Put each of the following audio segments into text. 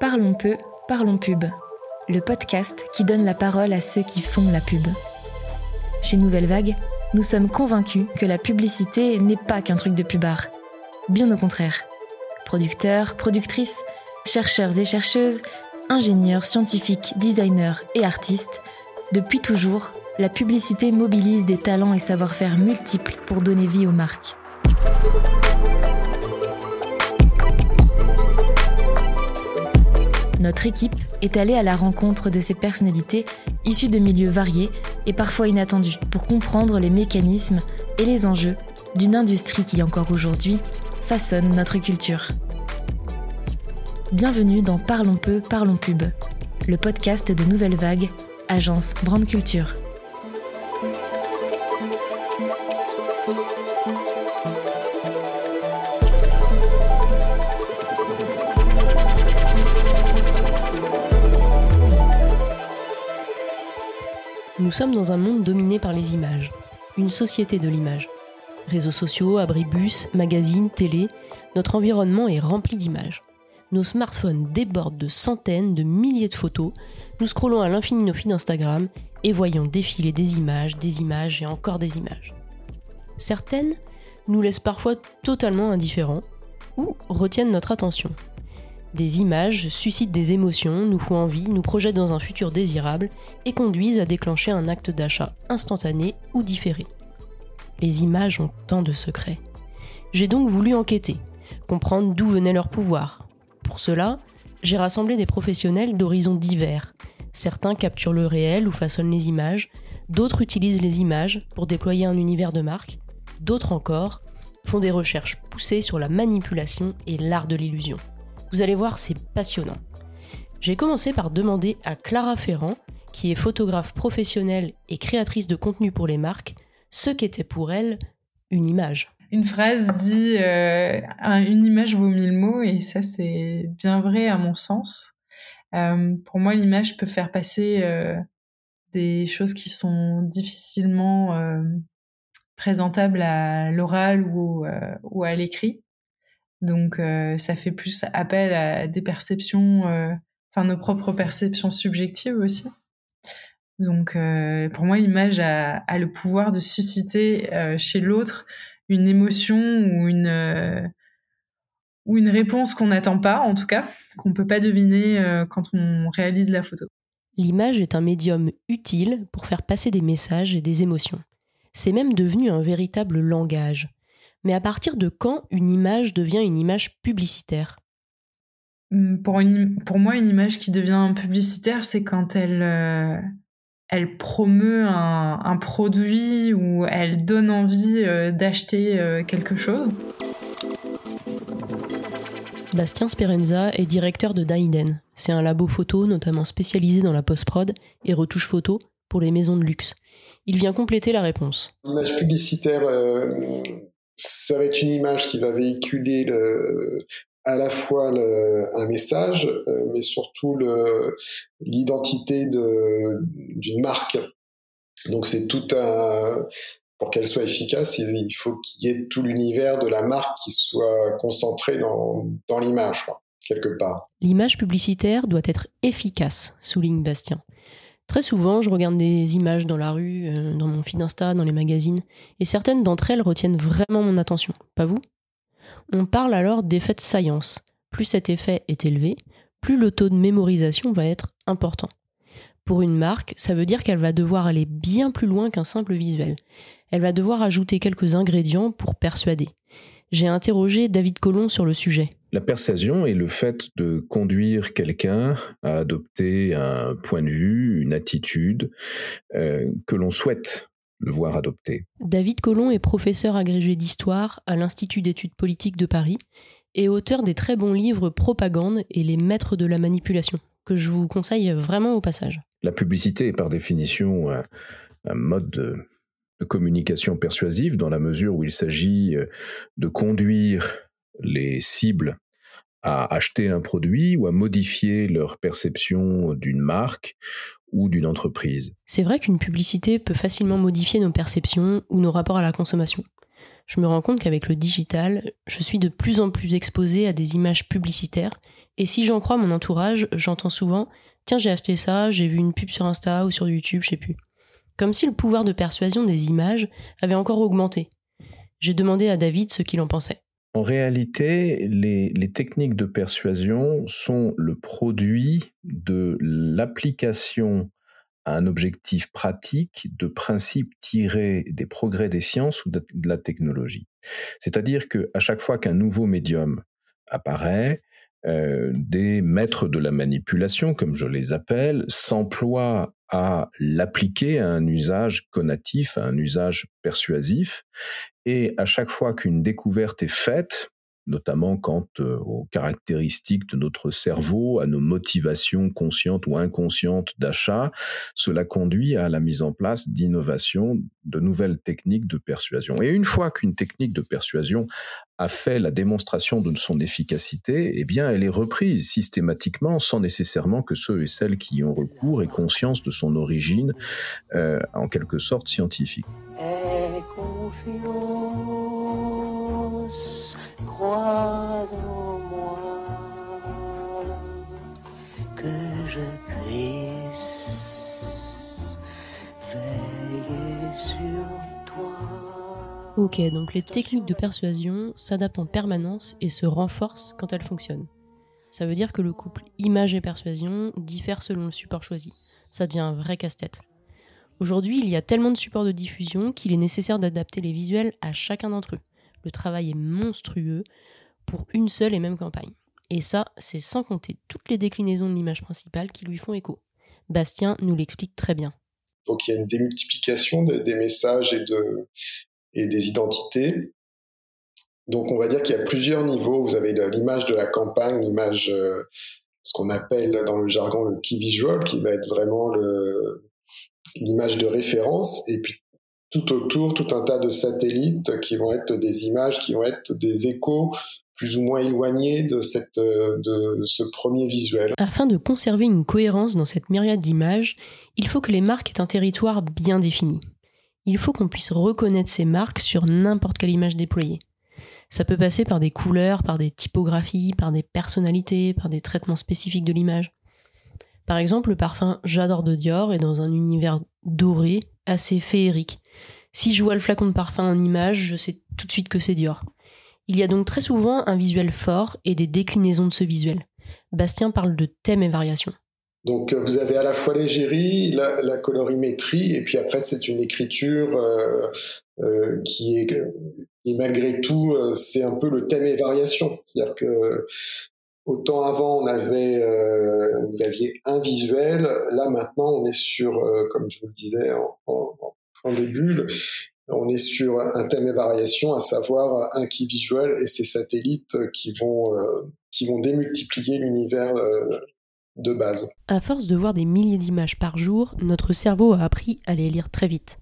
Parlons peu, parlons pub. Le podcast qui donne la parole à ceux qui font la pub. Chez Nouvelle Vague, nous sommes convaincus que la publicité n'est pas qu'un truc de pubard. Bien au contraire. Producteurs, productrices, chercheurs et chercheuses, ingénieurs, scientifiques, designers et artistes, depuis toujours, la publicité mobilise des talents et savoir-faire multiples pour donner vie aux marques. Notre équipe est allée à la rencontre de ces personnalités issues de milieux variés et parfois inattendus pour comprendre les mécanismes et les enjeux d'une industrie qui encore aujourd'hui façonne notre culture. Bienvenue dans Parlons peu, parlons pub, le podcast de Nouvelle Vague, agence Brand Culture. Nous sommes dans un monde dominé par les images, une société de l'image. Réseaux sociaux, abribus, magazines, télé, notre environnement est rempli d'images. Nos smartphones débordent de centaines, de milliers de photos, nous scrollons à l'infini nos feeds d'Instagram et voyons défiler des images, des images et encore des images. Certaines nous laissent parfois totalement indifférents ou retiennent notre attention. Des images suscitent des émotions, nous font envie, nous projettent dans un futur désirable et conduisent à déclencher un acte d'achat instantané ou différé. Les images ont tant de secrets. J'ai donc voulu enquêter, comprendre d'où venait leur pouvoir. Pour cela, j'ai rassemblé des professionnels d'horizons divers. Certains capturent le réel ou façonnent les images, d'autres utilisent les images pour déployer un univers de marque, d'autres encore font des recherches poussées sur la manipulation et l'art de l'illusion. Vous allez voir, c'est passionnant. J'ai commencé par demander à Clara Ferrand, qui est photographe professionnelle et créatrice de contenu pour les marques, ce qu'était pour elle une image. Une phrase dit euh, une image vaut mille mots et ça c'est bien vrai à mon sens. Euh, pour moi, l'image peut faire passer euh, des choses qui sont difficilement présentables à l'oral ou, ou à l'écrit. Donc euh, ça fait plus appel à des perceptions, euh, enfin nos propres perceptions subjectives aussi. Donc euh, pour moi, l'image a, a, le pouvoir de susciter chez l'autre une émotion ou une ou une réponse qu'on n'attend pas, en tout cas, qu'on peut pas deviner quand on réalise la photo. L'image est un médium utile pour faire passer des messages et des émotions. C'est même devenu un véritable langage. Mais à partir de quand une image devient une image publicitaire? Hum, pour, une, pour moi, une image qui devient publicitaire, c'est quand elle, euh, elle promeut un, un, produit ou elle donne envie euh, d'acheter euh, quelque chose. Bastien Sperenza est directeur de Daiden. C'est un labo photo notamment spécialisé dans la post-prod et retouche photo pour les maisons de luxe. Il vient compléter la réponse. L'image publicitaire, ça va être une image qui va véhiculer le, à la fois un message, euh, mais surtout l'identité d'une marque. Donc c'est tout un pour qu'elle soit efficace, il, faut qu'il y ait tout l'univers de la marque qui soit concentré dans, dans l'image, quelque part. L'image publicitaire doit être efficace, souligne Bastien. Très souvent, je regarde des images dans la rue, euh, dans mon feed Insta, dans les magazines, et certaines d'entre elles retiennent vraiment mon attention, pas vous? On parle alors d'effet de science. Plus cet effet est élevé, plus le taux de mémorisation va être important. Pour une marque, ça veut dire qu'elle va devoir aller bien plus loin qu'un simple visuel. Elle va devoir ajouter quelques ingrédients pour persuader. J'ai interrogé David Collomb sur le sujet. La persuasion est le fait de conduire quelqu'un à adopter un point de vue, une attitude euh, que l'on souhaite le voir adopter. David Collomb est professeur agrégé d'histoire à l'Institut d'études politiques de Paris et auteur des très bons livres Propagande et les maîtres de la manipulation, que je vous conseille vraiment au passage. La publicité est par définition un, un mode de, de communication persuasive dans la mesure où il s'agit euh, de conduire les cibles à acheter un produit ou à modifier leur perception d'une marque ou d'une entreprise. C'est vrai qu'une publicité peut facilement modifier nos perceptions ou nos rapports à la consommation. je me rends compte qu'avec le digital, je suis de plus en plus exposée à des images publicitaires, et si j'en crois mon entourage, j'entends souvent Tiens, j'ai acheté ça, j'ai vu une pub sur Insta ou sur YouTube, je sais plus. Comme si le pouvoir de persuasion des images avait encore augmenté. J'ai demandé à David ce qu'il en pensait. En réalité, les, techniques de persuasion sont le produit de l'application à un objectif pratique de principes tirés des progrès des sciences ou de la technologie. C'est-à-dire qu'à chaque fois qu'un nouveau médium apparaît, euh, des maîtres de la manipulation, comme je les appelle, s'emploient à l'appliquer à un usage conatif, à un usage persuasif. Et à chaque fois qu'une découverte est faite, notamment quant euh, aux caractéristiques de notre cerveau, à nos motivations conscientes ou inconscientes d'achat, cela conduit à la mise en place d'innovations, de nouvelles techniques de persuasion. Et une fois qu'une technique de persuasion a fait la démonstration de son efficacité, eh bien, elle est reprise systématiquement sans nécessairement que ceux et celles qui y ont recours aient conscience de son origine, euh, en quelque sorte scientifique. que Ok, donc les techniques de persuasion s'adaptent en permanence et se renforcent quand elles fonctionnent. Ça veut dire que le couple image et persuasion diffère selon le support choisi. Ça devient un vrai casse-tête. Aujourd'hui, il y a tellement de supports de diffusion qu'il est nécessaire d'adapter les visuels à chacun d'entre eux. Le travail est monstrueux pour une seule et même campagne. Et ça, c'est sans compter toutes les déclinaisons de l'image principale qui lui font écho. Bastien nous l'explique très bien. Donc il y a une démultiplication des messages et, de, et des identités. Donc on va dire qu'il y a plusieurs niveaux. Vous avez l'image de la campagne, l'image, euh, ce qu'on appelle dans le jargon le key visual, qui va être vraiment l'image de référence. Et puis tout autour, tout un tas de satellites qui vont être des images, qui vont être des échos plus ou moins éloignés de, cette, de ce premier visuel. Afin de conserver une cohérence dans cette myriade d'images, il faut que les marques aient un territoire bien défini. Il faut qu'on puisse reconnaître ces marques sur n'importe quelle image déployée. Ça peut passer par des couleurs, par des typographies, par des personnalités, par des traitements spécifiques de l'image. Par exemple, le parfum J'adore de Dior est dans un univers doré, assez féerique. Si je vois le flacon de parfum en image, je sais tout de suite que c'est Dior. Il y a donc très souvent un visuel fort et des déclinaisons de ce visuel. Bastien parle de thèmes et variations. Donc euh, vous avez à la fois l'égérie, la, colorimétrie, et puis après c'est une écriture euh, euh, qui est et malgré tout c'est un peu le thème et variation. C'est-à-dire que autant avant on avait vous aviez un visuel, là maintenant on est sur comme je vous le disais en, en, en début, on est sur un thème et variation, à savoir un key visual et ses satellites qui vont, euh, qui vont démultiplier l'univers euh, de base. À force de voir des milliers d'images par jour, notre cerveau a appris à les lire très vite.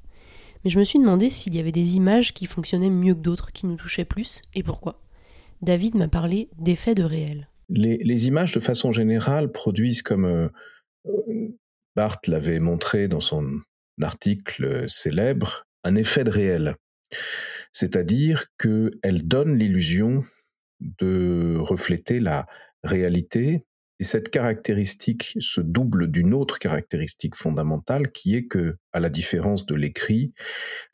Mais je me suis demandé s'il y avait des images qui fonctionnaient mieux que d'autres, qui nous touchaient plus, et pourquoi. David m'a parlé d'effets de réel. Les, images, de façon générale, produisent comme euh, Barthes l'avait montré dans son article célèbre, un effet de réel. C'est-à-dire qu'elle donne l'illusion de refléter la réalité et cette caractéristique se double d'une autre caractéristique fondamentale qui est que, à la différence de l'écrit,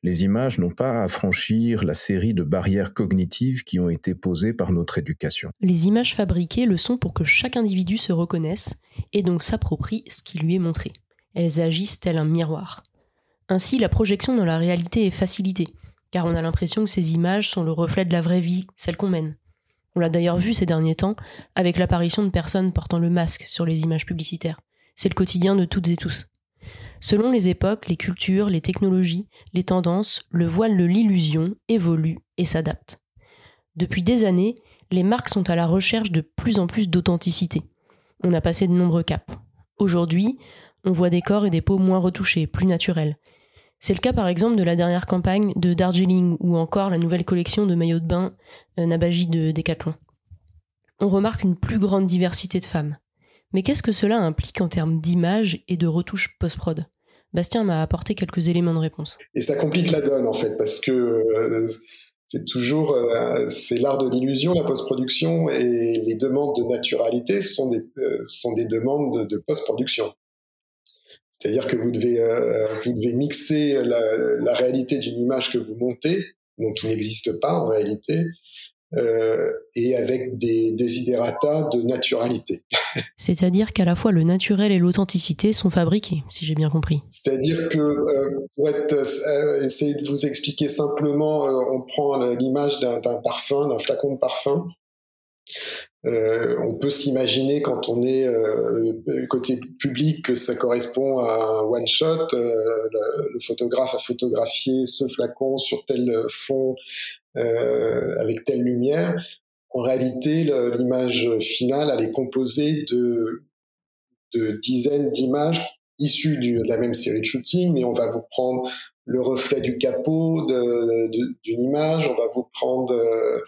les images n'ont pas à franchir la série de barrières cognitives qui ont été posées par notre éducation. Les images fabriquées le sont pour que chaque individu se reconnaisse et donc s'approprie ce qui lui est montré. Elles agissent tel un miroir. Ainsi, la projection dans la réalité est facilitée, car on a l'impression que ces images sont le reflet de la vraie vie, celle qu'on mène. On l'a d'ailleurs vu ces derniers temps avec l'apparition de personnes portant le masque sur les images publicitaires. C'est le quotidien de toutes et tous. Selon les époques, les cultures, les technologies, les tendances, le voile de l'illusion évolue et s'adapte. Depuis des années, les marques sont à la recherche de plus en plus d'authenticité. On a passé de nombreux caps. Aujourd'hui, on voit des corps et des peaux moins retouchés, plus naturels, c'est le cas par exemple de la dernière campagne de Darjeeling ou encore la nouvelle collection de maillots de bain euh, Nabaji de Decathlon. On remarque une plus grande diversité de femmes. Mais qu'est-ce que cela implique en termes d'image et de retouche post-prod? Bastien m'a apporté quelques éléments de réponse. Et ça complique la donne en fait, parce que euh, C'est toujours, euh, c'est l'art de l'illusion, la post-production, et les demandes de naturalité sont des, euh, demandes de, de post-production. C'est-à-dire que vous devez, euh, vous devez mixer la, la réalité d'une image que vous montez, donc qui n'existe pas en réalité, euh, et avec des desiderata de naturalité. C'est-à-dire qu'à la fois le naturel et l'authenticité sont fabriqués, si j'ai bien compris. C'est-à-dire que, euh, pour être, euh, essayer de vous expliquer simplement, on prend l'image d'un parfum, d'un flacon de parfum. Euh, on peut s'imaginer quand on est côté public que ça correspond à un one shot. Le, le, photographe a photographié ce flacon sur tel fond euh, avec telle lumière. En réalité, l'image finale, elle est composée de, de dizaines d'images issues de la même série de shooting, mais on va vous prendre le reflet du capot d'une image, on va vous prendre euh,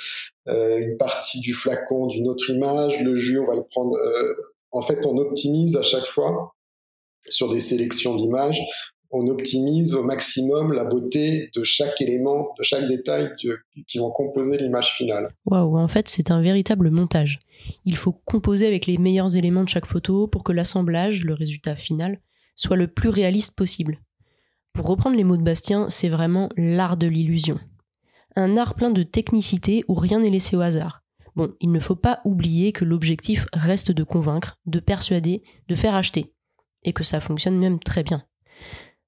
euh, une partie du flacon d'une autre image, le jus, on va le prendre. Euh, en fait, on optimise à chaque fois sur des sélections d'images on optimise au maximum la beauté de chaque élément, de chaque détail qui vont composer l'image finale. Waouh, en fait, c'est un véritable montage. Il faut composer avec les meilleurs éléments de chaque photo pour que l'assemblage, le résultat final, soit le plus réaliste possible. Pour reprendre les mots de Bastien, c'est vraiment l'art de l'illusion. Un art plein de technicité où rien n'est laissé au hasard. Bon, il ne faut pas oublier que l'objectif reste de convaincre, de persuader, de faire acheter. Et que ça fonctionne même très bien.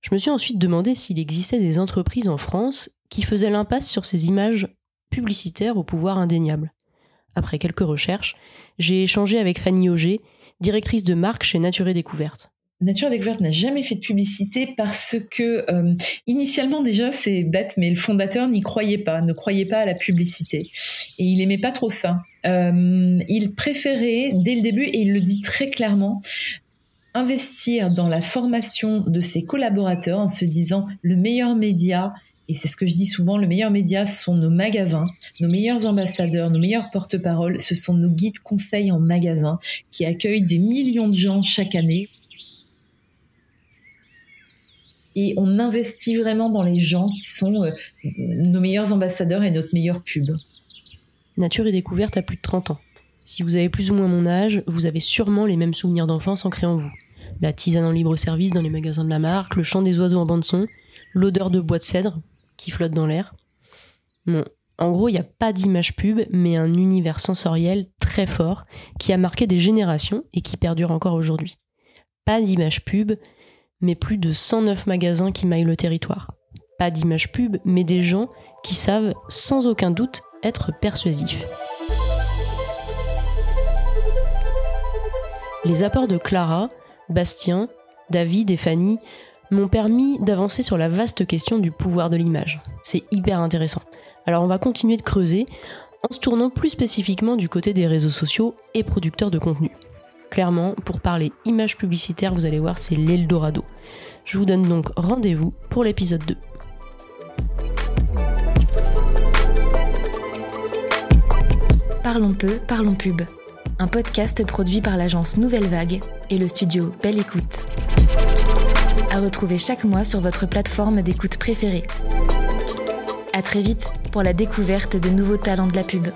Je me suis ensuite demandé s'il existait des entreprises en France qui faisaient l'impasse sur ces images publicitaires au pouvoir indéniable. Après quelques recherches, j'ai échangé avec Fanny Auger, directrice de marque chez Nature et Découverte. Nature et Découverte n'a jamais fait de publicité parce que euh, initialement déjà c'est bête, mais le fondateur n'y croyait pas, ne croyait pas à la publicité et il aimait pas trop ça. Euh, il préférait dès le début et il le dit très clairement investir dans la formation de ses collaborateurs en se disant le meilleur média, et c'est ce que je dis souvent, le meilleur média sont nos magasins, nos meilleurs ambassadeurs, nos meilleurs porte-paroles, ce sont nos guides conseils en magasin qui accueillent des millions de gens chaque année. Et on investit vraiment dans les gens qui sont euh, nos meilleurs ambassadeurs et notre meilleure pub. Nature et découverte a plus de 30 ans. Si vous avez plus ou moins mon âge, vous avez sûrement les mêmes souvenirs d'enfance ancrés en vous la tisane en libre service dans les magasins de la marque, le chant des oiseaux en bande son, l'odeur de bois de cèdre qui flotte dans l'air. Bon, en gros, il n'y a pas d'image pub, mais un univers sensoriel très fort qui a marqué des générations et qui perdure encore aujourd'hui. Pas d'image pub, mais plus de 109 magasins qui maillent le territoire. Pas d'image pub, mais des gens qui savent sans aucun doute être persuasifs. Les apports de Clara, Bastien, David et Fanny m'ont permis d'avancer sur la vaste question du pouvoir de l'image. C'est hyper intéressant. Alors on va continuer de creuser en se tournant plus spécifiquement du côté des réseaux sociaux et producteurs de contenu. Clairement, pour parler image publicitaire, vous allez voir, c'est l'Eldorado. Je vous donne donc rendez-vous pour l'épisode 2. Parlons peu, parlons pub un podcast produit par l'agence Nouvelle Vague et le studio Belle Écoute. À retrouver chaque mois sur votre plateforme d'écoute préférée. À très vite pour la découverte de nouveaux talents de la pub.